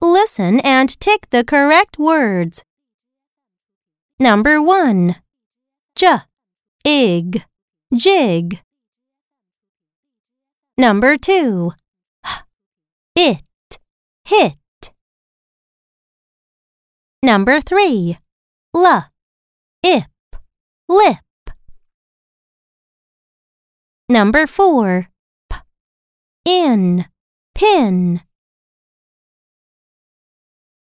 Listen and tick the correct words. Number 1. J, ig, jig. Number 2. H, it, hit. Number 3. la, ip, lip. Number 4. P, in, pin.